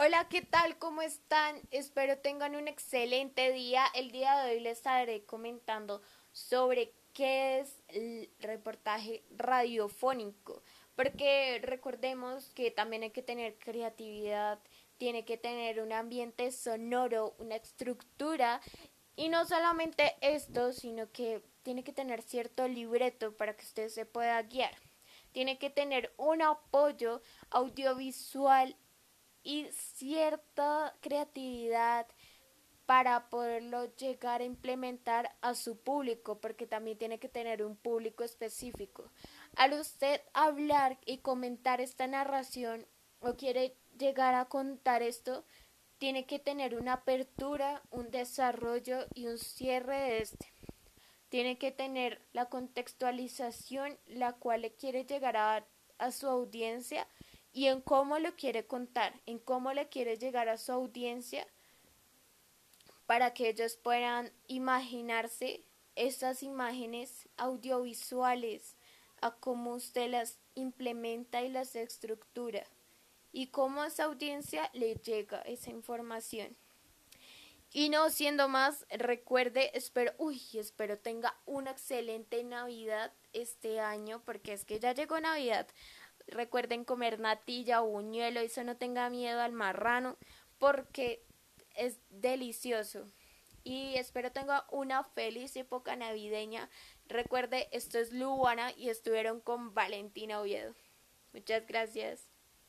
Hola, ¿qué tal? ¿Cómo están? Espero tengan un excelente día. El día de hoy les estaré comentando sobre qué es el reportaje radiofónico, porque recordemos que también hay que tener creatividad, tiene que tener un ambiente sonoro, una estructura y no solamente esto, sino que tiene que tener cierto libreto para que usted se pueda guiar. Tiene que tener un apoyo audiovisual y cierta creatividad para poderlo llegar a implementar a su público, porque también tiene que tener un público específico. Al usted hablar y comentar esta narración o quiere llegar a contar esto, tiene que tener una apertura, un desarrollo y un cierre de este. Tiene que tener la contextualización la cual le quiere llegar a, a su audiencia y en cómo lo quiere contar, en cómo le quiere llegar a su audiencia para que ellos puedan imaginarse esas imágenes audiovisuales, a cómo usted las implementa y las estructura y cómo a esa audiencia le llega esa información. Y no siendo más, recuerde, espero, uy, espero tenga una excelente Navidad este año, porque es que ya llegó Navidad. Recuerden comer natilla o buñuelo, eso no tenga miedo al marrano, porque es delicioso. Y espero tenga una feliz época navideña. Recuerde, esto es Luana y estuvieron con Valentina Oviedo. Muchas gracias.